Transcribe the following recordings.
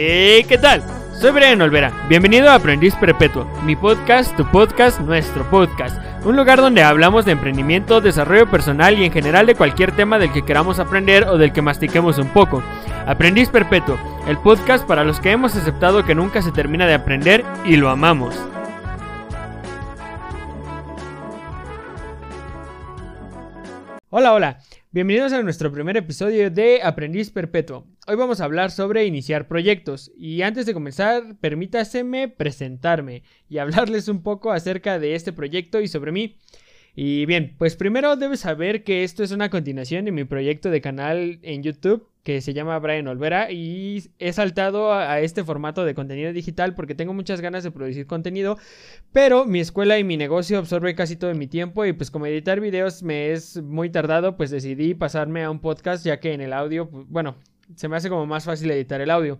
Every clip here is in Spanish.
Hey, ¿qué tal? Soy Brian Olvera. Bienvenido a Aprendiz Perpetuo, mi podcast, tu podcast, nuestro podcast. Un lugar donde hablamos de emprendimiento, desarrollo personal y en general de cualquier tema del que queramos aprender o del que mastiquemos un poco. Aprendiz Perpetuo, el podcast para los que hemos aceptado que nunca se termina de aprender y lo amamos. Hola, hola. Bienvenidos a nuestro primer episodio de Aprendiz Perpetuo. Hoy vamos a hablar sobre iniciar proyectos y antes de comenzar, permítaseme presentarme y hablarles un poco acerca de este proyecto y sobre mí. Y bien, pues primero debes saber que esto es una continuación de mi proyecto de canal en YouTube que se llama Brian Olvera y he saltado a, este formato de contenido digital porque tengo muchas ganas de producir contenido, pero mi escuela y mi negocio absorben casi todo mi tiempo y pues como editar videos me es muy tardado, pues decidí pasarme a un podcast ya que en el audio, pues, bueno, se me hace como más fácil editar el audio.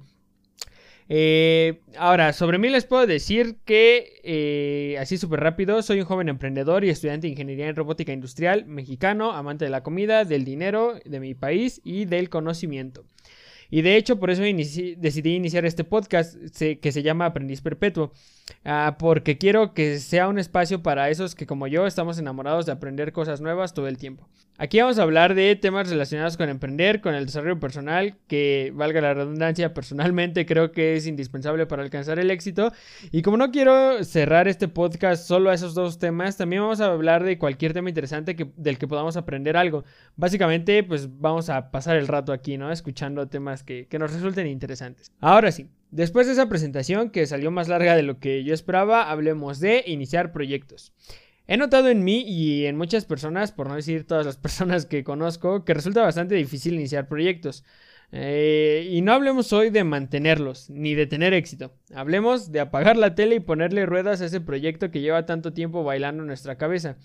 Eh, ahora, sobre mí les puedo decir que, eh, así súper rápido, soy un joven emprendedor y estudiante de ingeniería en robótica industrial, mexicano, amante de la comida, del dinero, de mi país y del conocimiento. Y de hecho, por eso decidí iniciar este podcast que se llama Aprendiz Perpetuo. Ah, porque quiero que sea un espacio para esos que como yo estamos enamorados de aprender cosas nuevas todo el tiempo. Aquí vamos a hablar de temas relacionados con emprender, con el desarrollo personal, que valga la redundancia, personalmente creo que es indispensable para alcanzar el éxito. Y como no quiero cerrar este podcast solo a esos dos temas, también vamos a hablar de cualquier tema interesante del que podamos aprender algo. Básicamente, pues vamos a pasar el rato aquí, ¿no? Escuchando temas que nos resulten interesantes. Ahora sí, después de esa presentación que salió más larga de lo que yo esperaba, hablemos de iniciar proyectos. He notado en mí y en muchas personas, por no decir todas las personas que conozco, que resulta bastante difícil iniciar proyectos. Eh, y no hablemos hoy de mantenerlos, ni de tener éxito. Hablemos de apagar la tele y ponerle ruedas a ese proyecto que lleva tanto tiempo bailando en nuestra cabeza.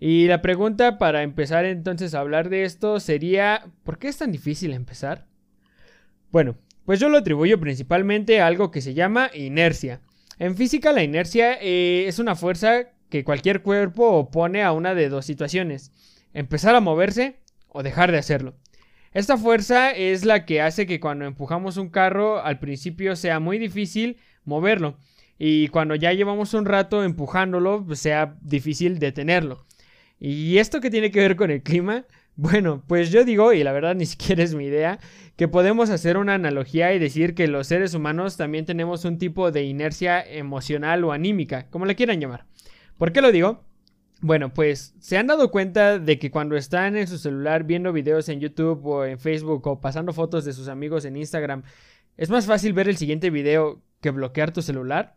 Y la pregunta para empezar entonces a hablar de esto sería, ¿por qué es tan difícil empezar? Bueno, pues yo lo atribuyo principalmente a algo que se llama inercia. En física la inercia eh, es una fuerza que cualquier cuerpo opone a una de dos situaciones, empezar a moverse o dejar de hacerlo. Esta fuerza es la que hace que cuando empujamos un carro al principio sea muy difícil moverlo y cuando ya llevamos un rato empujándolo pues, sea difícil detenerlo. ¿Y esto qué tiene que ver con el clima? Bueno, pues yo digo, y la verdad ni siquiera es mi idea, que podemos hacer una analogía y decir que los seres humanos también tenemos un tipo de inercia emocional o anímica, como le quieran llamar. ¿Por qué lo digo? Bueno, pues se han dado cuenta de que cuando están en su celular viendo videos en YouTube o en Facebook o pasando fotos de sus amigos en Instagram, es más fácil ver el siguiente video que bloquear tu celular?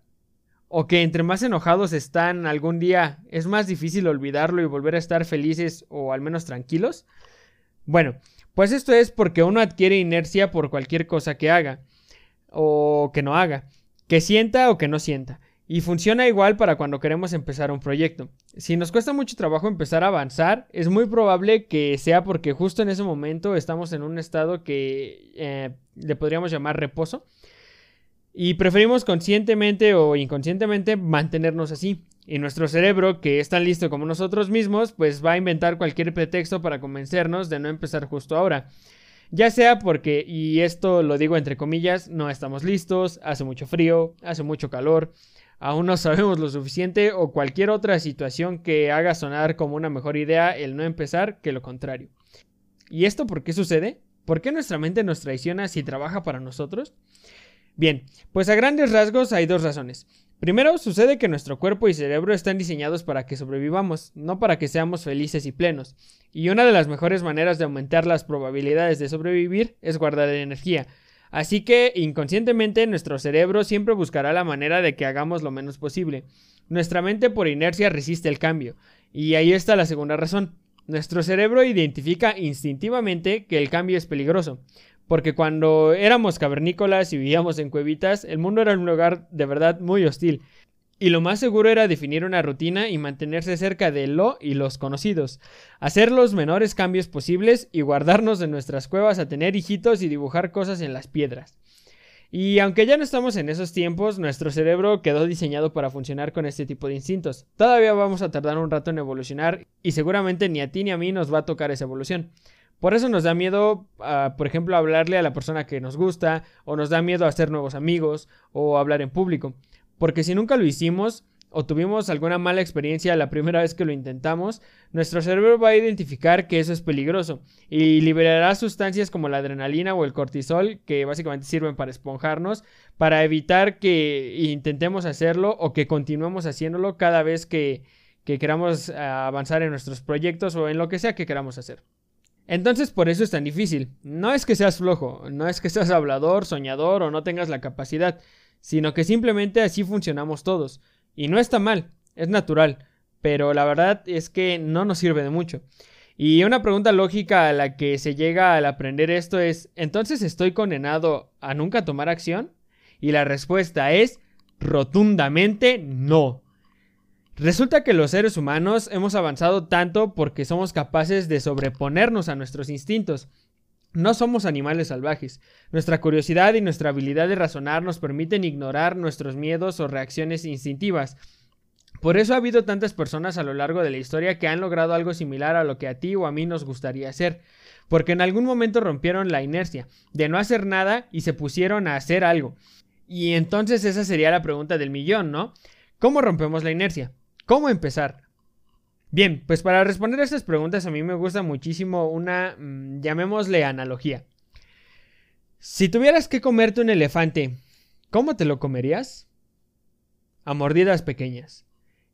¿O que entre más enojados están algún día es más difícil olvidarlo y volver a estar felices o al menos tranquilos? Bueno, pues esto es porque uno adquiere inercia por cualquier cosa que haga o que no haga, que sienta o que no sienta. Y funciona igual para cuando queremos empezar un proyecto. Si nos cuesta mucho trabajo empezar a avanzar, es muy probable que sea porque justo en ese momento estamos en un estado que eh, le podríamos llamar reposo. Y preferimos conscientemente o inconscientemente mantenernos así. Y nuestro cerebro, que es tan listo como nosotros mismos, pues va a inventar cualquier pretexto para convencernos de no empezar justo ahora. Ya sea porque, y esto lo digo entre comillas, no estamos listos, hace mucho frío, hace mucho calor, aún no sabemos lo suficiente o cualquier otra situación que haga sonar como una mejor idea el no empezar que lo contrario. ¿Y esto por qué sucede? ¿Por qué nuestra mente nos traiciona si trabaja para nosotros? Bien, pues a grandes rasgos hay dos razones. Primero, sucede que nuestro cuerpo y cerebro están diseñados para que sobrevivamos, no para que seamos felices y plenos. Y una de las mejores maneras de aumentar las probabilidades de sobrevivir es guardar energía, Así que inconscientemente nuestro cerebro siempre buscará la manera de que hagamos lo menos posible. Nuestra mente por inercia resiste el cambio. Y ahí está la segunda razón. Nuestro cerebro identifica instintivamente que el cambio es peligroso. Porque cuando éramos cavernícolas y vivíamos en cuevitas, el mundo era un lugar de verdad muy hostil. Y lo más seguro era definir una rutina y mantenerse cerca de lo y los conocidos, hacer los menores cambios posibles y guardarnos en nuestras cuevas a tener hijitos y dibujar cosas en las piedras. Y aunque ya no estamos en esos tiempos, nuestro cerebro quedó diseñado para funcionar con este tipo de instintos. Todavía vamos a tardar un rato en evolucionar y seguramente ni a ti ni a mí nos va a tocar esa evolución. Por eso nos da miedo, ah, por ejemplo, hablarle a la persona que nos gusta, o nos da miedo hacer nuevos amigos, o hablar en público. Porque si nunca lo hicimos, o tuvimos alguna mala experiencia la primera vez que lo intentamos, nuestro cerebro va a identificar que eso es peligroso y liberará sustancias como la adrenalina o el cortisol que básicamente sirven para esponjarnos para evitar que intentemos hacerlo o que continuemos haciéndolo cada vez que, que queramos ah, avanzar en nuestros proyectos o en lo que sea que queramos hacer. Entonces por eso es tan difícil. No es que seas flojo, no es que seas hablador, soñador o no tengas la capacidad, sino que simplemente así funcionamos todos. Y no está mal, es natural, pero la verdad es que no nos sirve de mucho. Y una pregunta lógica a la que se llega al aprender esto es, ¿entonces estoy condenado a nunca tomar acción? Y la respuesta es rotundamente no. Resulta que los seres humanos hemos avanzado tanto porque somos capaces de sobreponernos a nuestros instintos. No somos animales salvajes. Nuestra curiosidad y nuestra habilidad de razonar nos permiten ignorar nuestros miedos o reacciones instintivas. Por eso ha habido tantas personas a lo largo de la historia que han logrado algo similar a lo que a ti o a mí nos gustaría hacer, porque en algún momento rompieron la inercia de no hacer nada y se pusieron a hacer algo. Y entonces esa sería la pregunta del millón, ¿no? ¿Cómo rompemos la inercia? ¿Cómo empezar? Bien, pues para responder a estas preguntas a mí me gusta muchísimo una, mm, llamémosle analogía. Si tuvieras que comerte un elefante, ¿cómo te lo comerías? A mordidas pequeñas.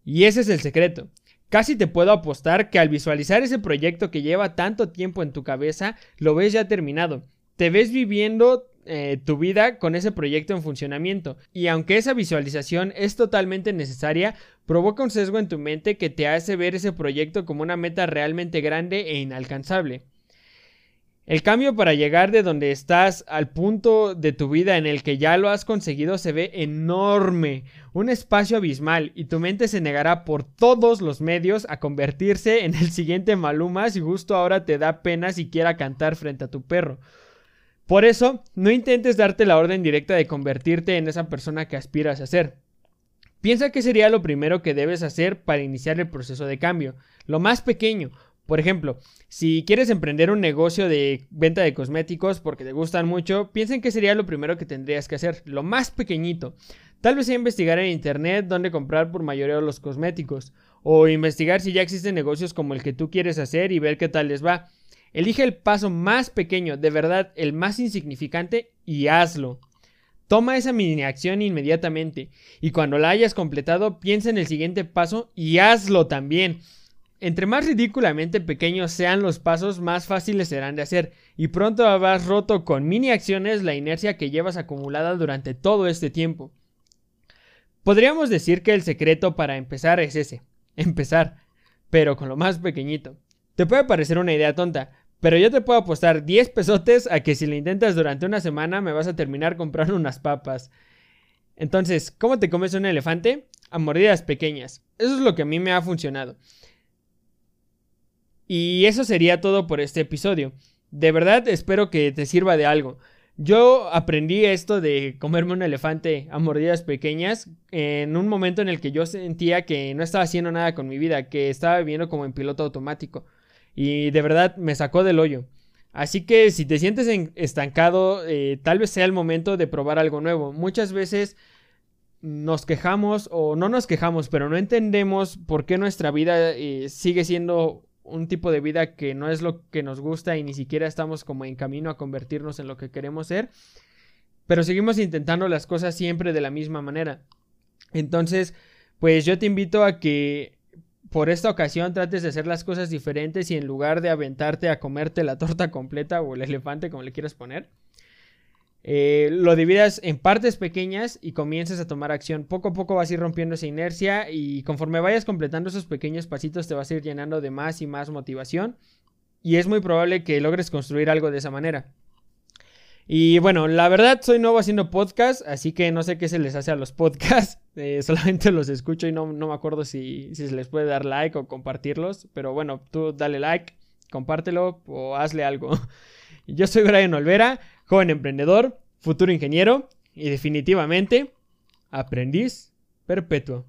Y ese es el secreto. Casi te puedo apostar que al visualizar ese proyecto que lleva tanto tiempo en tu cabeza, lo ves ya terminado. Te ves viviendo eh, tu vida con ese proyecto en funcionamiento. Y aunque esa visualización es totalmente necesaria, provoca un sesgo en tu mente que te hace ver ese proyecto como una meta realmente grande e inalcanzable. El cambio para llegar de donde estás al punto de tu vida en el que ya lo has conseguido se ve enorme, un espacio abismal, y tu mente se negará por todos los medios a convertirse en el siguiente Maluma si justo ahora te da pena siquiera cantar frente a tu perro. Por eso, no intentes darte la orden directa de convertirte en esa persona que aspiras a ser. Piensa que sería lo primero que debes hacer para iniciar el proceso de cambio. Lo más pequeño. Por ejemplo, si quieres emprender un negocio de venta de cosméticos porque te gustan mucho, piensa en qué sería lo primero que tendrías que hacer. Lo más pequeñito. Tal vez sea investigar en internet dónde comprar por mayoría los cosméticos. O investigar si ya existen negocios como el que tú quieres hacer y ver qué tal les va. Elige el paso más pequeño, de verdad el más insignificante, y hazlo. Toma esa mini acción inmediatamente, y cuando la hayas completado, piensa en el siguiente paso y hazlo también. Entre más ridículamente pequeños sean los pasos, más fáciles serán de hacer, y pronto habrás roto con mini acciones la inercia que llevas acumulada durante todo este tiempo. Podríamos decir que el secreto para empezar es ese, empezar, pero con lo más pequeñito. Te puede parecer una idea tonta, pero yo te puedo apostar 10 pesotes a que si lo intentas durante una semana me vas a terminar comprando unas papas. Entonces, ¿cómo te comes un elefante? A mordidas pequeñas. Eso es lo que a mí me ha funcionado. Y eso sería todo por este episodio. De verdad espero que te sirva de algo. Yo aprendí esto de comerme un elefante a mordidas pequeñas en un momento en el que yo sentía que no estaba haciendo nada con mi vida, que estaba viviendo como en piloto automático y de verdad me sacó del hoyo. Así que si te sientes estancado, eh, tal vez sea el momento de probar algo nuevo. Muchas veces nos quejamos o no nos quejamos, pero no entendemos por qué nuestra vida eh, sigue siendo un tipo de vida que no es lo que nos gusta y ni siquiera estamos como en camino a convertirnos en lo que queremos ser, pero seguimos intentando las cosas siempre de la misma manera. Entonces, pues yo te invito a que por esta ocasión trates de hacer las cosas diferentes y en lugar de aventarte a comerte la torta completa o el elefante como le quieras poner, eh, lo dividas en partes pequeñas y comiences a tomar acción. Poco a poco vas a ir rompiendo esa inercia y conforme vayas completando esos pequeños pasitos te vas a ir llenando de más y más motivación y es muy probable que logres construir algo de esa manera. Y bueno, la verdad soy nuevo haciendo podcast, así que no sé qué se les hace a los podcasts. Eh, solamente los escucho y no, me acuerdo si, si, se les puede dar like o compartirlos. Pero bueno, tú dale like, compártelo o hazle algo. Yo soy Brian Olvera, joven emprendedor, futuro ingeniero y definitivamente aprendiz perpetuo.